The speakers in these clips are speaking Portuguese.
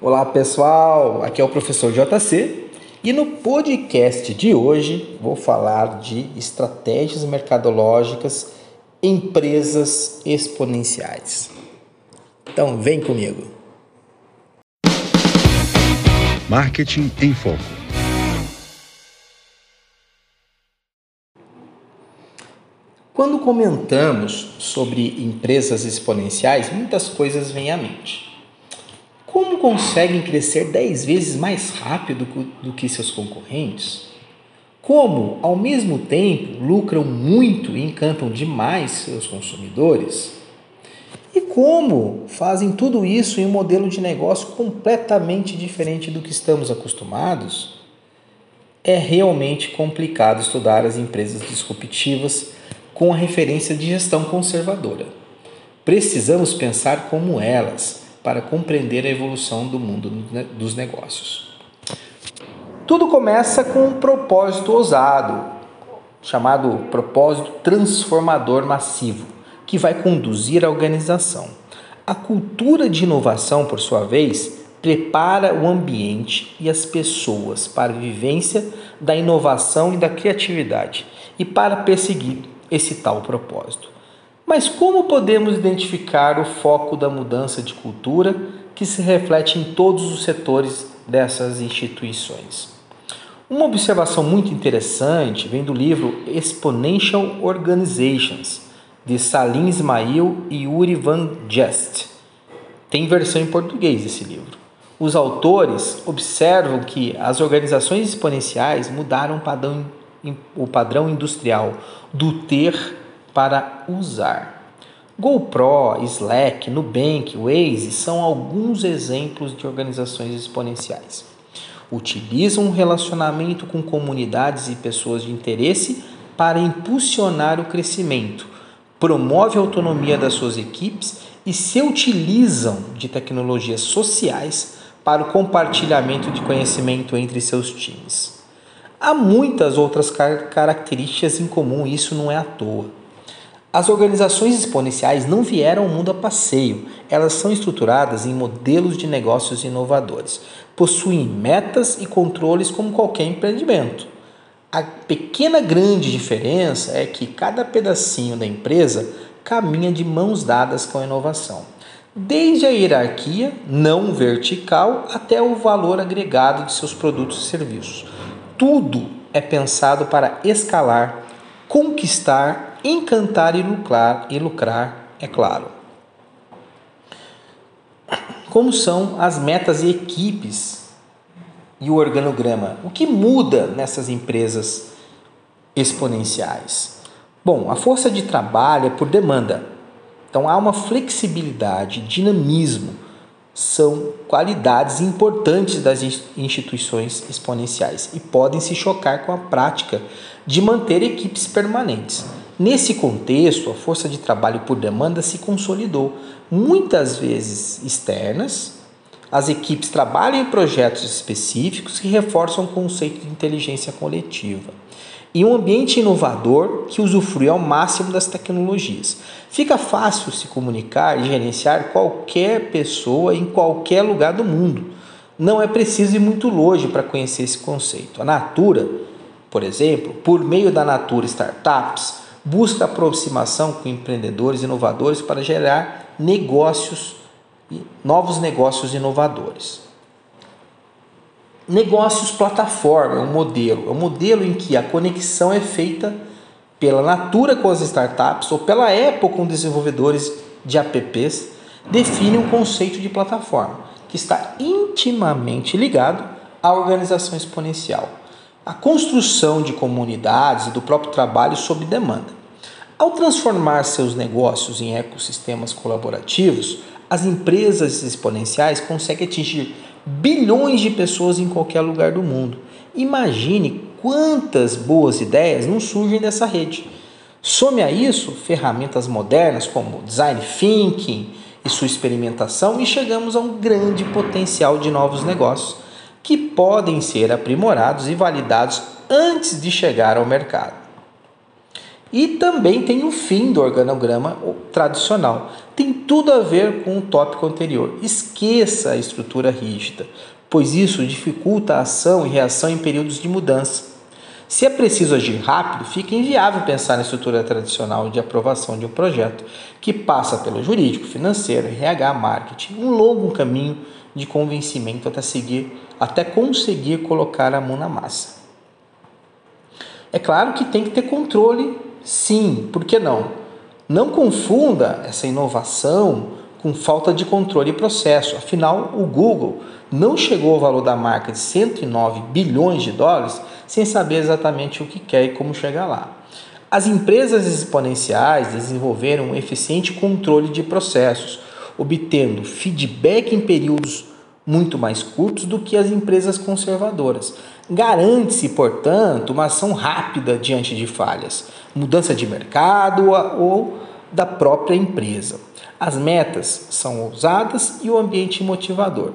Olá pessoal, aqui é o professor JC e no podcast de hoje vou falar de estratégias mercadológicas empresas exponenciais. Então vem comigo. Marketing em Foco. Quando comentamos sobre empresas exponenciais, muitas coisas vêm à mente. Como conseguem crescer 10 vezes mais rápido do que seus concorrentes? Como, ao mesmo tempo, lucram muito e encantam demais seus consumidores? E como fazem tudo isso em um modelo de negócio completamente diferente do que estamos acostumados? É realmente complicado estudar as empresas disruptivas com a referência de gestão conservadora. Precisamos pensar como elas para compreender a evolução do mundo dos negócios. Tudo começa com um propósito ousado, chamado propósito transformador massivo, que vai conduzir a organização. A cultura de inovação, por sua vez, prepara o ambiente e as pessoas para a vivência da inovação e da criatividade e para perseguir esse tal propósito. Mas como podemos identificar o foco da mudança de cultura que se reflete em todos os setores dessas instituições? Uma observação muito interessante vem do livro Exponential Organizations, de Salim Ismail e Uri Van Jest. Tem versão em português esse livro. Os autores observam que as organizações exponenciais mudaram o padrão industrial do ter para usar. GoPro, Slack, Nubank, Waze são alguns exemplos de organizações exponenciais. Utilizam um relacionamento com comunidades e pessoas de interesse para impulsionar o crescimento, promove a autonomia das suas equipes e se utilizam de tecnologias sociais para o compartilhamento de conhecimento entre seus times. Há muitas outras características em comum, isso não é à toa. As organizações exponenciais não vieram ao mundo a passeio, elas são estruturadas em modelos de negócios inovadores, possuem metas e controles como qualquer empreendimento. A pequena grande diferença é que cada pedacinho da empresa caminha de mãos dadas com a inovação, desde a hierarquia não vertical até o valor agregado de seus produtos e serviços. Tudo é pensado para escalar, conquistar encantar e lucrar, e lucrar, é claro. Como são as metas e equipes e o organograma? O que muda nessas empresas exponenciais? Bom, a força de trabalho é por demanda. Então há uma flexibilidade, dinamismo, são qualidades importantes das instituições exponenciais e podem se chocar com a prática de manter equipes permanentes. Nesse contexto, a força de trabalho por demanda se consolidou, muitas vezes externas. As equipes trabalham em projetos específicos que reforçam o conceito de inteligência coletiva. E um ambiente inovador que usufrui ao máximo das tecnologias. Fica fácil se comunicar e gerenciar qualquer pessoa em qualquer lugar do mundo. Não é preciso ir muito longe para conhecer esse conceito. A Natura, por exemplo, por meio da Natura Startups, busca aproximação com empreendedores inovadores para gerar negócios, novos negócios inovadores. Negócios plataforma é um modelo, é um modelo em que a conexão é feita pela Natura com as startups ou pela Apple com desenvolvedores de apps, define um conceito de plataforma que está intimamente ligado à organização exponencial a construção de comunidades e do próprio trabalho sob demanda. Ao transformar seus negócios em ecossistemas colaborativos, as empresas exponenciais conseguem atingir bilhões de pessoas em qualquer lugar do mundo. Imagine quantas boas ideias não surgem dessa rede. Some a isso ferramentas modernas como design thinking e sua experimentação e chegamos a um grande potencial de novos negócios que podem ser aprimorados e validados antes de chegar ao mercado. E também tem o fim do organograma tradicional. Tem tudo a ver com o tópico anterior. Esqueça a estrutura rígida, pois isso dificulta a ação e reação em períodos de mudança. Se é preciso agir rápido, fica inviável pensar na estrutura tradicional de aprovação de um projeto, que passa pelo jurídico, financeiro, RH, marketing, um longo caminho de convencimento até seguir, até conseguir colocar a mão na massa. É claro que tem que ter controle, sim, por que não? Não confunda essa inovação com falta de controle e processo. Afinal, o Google não chegou ao valor da marca de 109 bilhões de dólares sem saber exatamente o que quer e como chegar lá. As empresas exponenciais desenvolveram um eficiente controle de processos, obtendo feedback em períodos muito mais curtos do que as empresas conservadoras. Garante-se, portanto, uma ação rápida diante de falhas, mudança de mercado ou da própria empresa. As metas são ousadas e o ambiente motivador.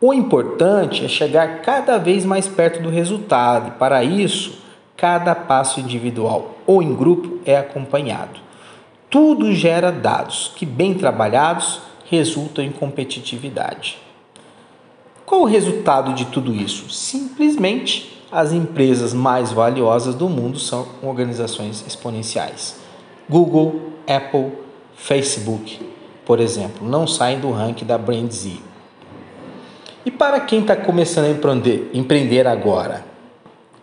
O importante é chegar cada vez mais perto do resultado, e para isso, cada passo individual ou em grupo é acompanhado. Tudo gera dados que, bem trabalhados, resultam em competitividade. Qual o resultado de tudo isso? Simplesmente as empresas mais valiosas do mundo são organizações exponenciais. Google, Apple, Facebook, por exemplo, não saem do ranking da Brand Z. E para quem está começando a empreender, empreender agora,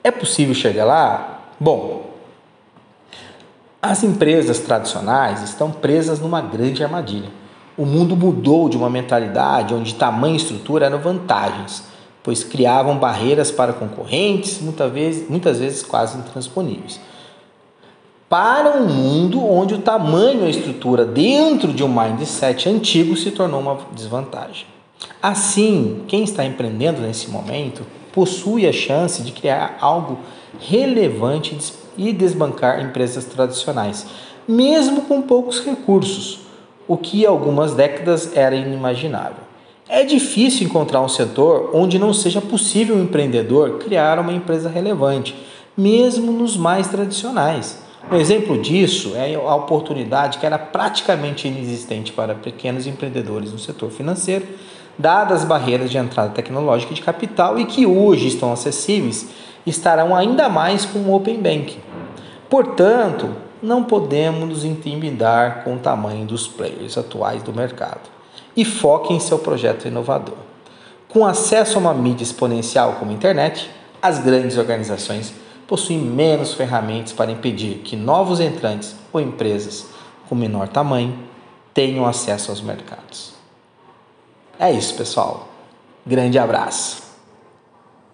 é possível chegar lá? Bom, as empresas tradicionais estão presas numa grande armadilha. O mundo mudou de uma mentalidade onde tamanho e estrutura eram vantagens, pois criavam barreiras para concorrentes, muitas vezes, muitas vezes quase intransponíveis. Para um mundo onde o tamanho e a estrutura dentro de um mindset antigo se tornou uma desvantagem. Assim, quem está empreendendo nesse momento possui a chance de criar algo relevante e desbancar empresas tradicionais, mesmo com poucos recursos, o que há algumas décadas era inimaginável. É difícil encontrar um setor onde não seja possível um empreendedor criar uma empresa relevante, mesmo nos mais tradicionais. Um exemplo disso é a oportunidade que era praticamente inexistente para pequenos empreendedores no setor financeiro dadas as barreiras de entrada tecnológica e de capital e que hoje estão acessíveis, estarão ainda mais com o Open Banking. Portanto, não podemos nos intimidar com o tamanho dos players atuais do mercado e foque em seu projeto inovador. Com acesso a uma mídia exponencial como a internet, as grandes organizações possuem menos ferramentas para impedir que novos entrantes ou empresas com menor tamanho tenham acesso aos mercados. É isso, pessoal. Grande abraço.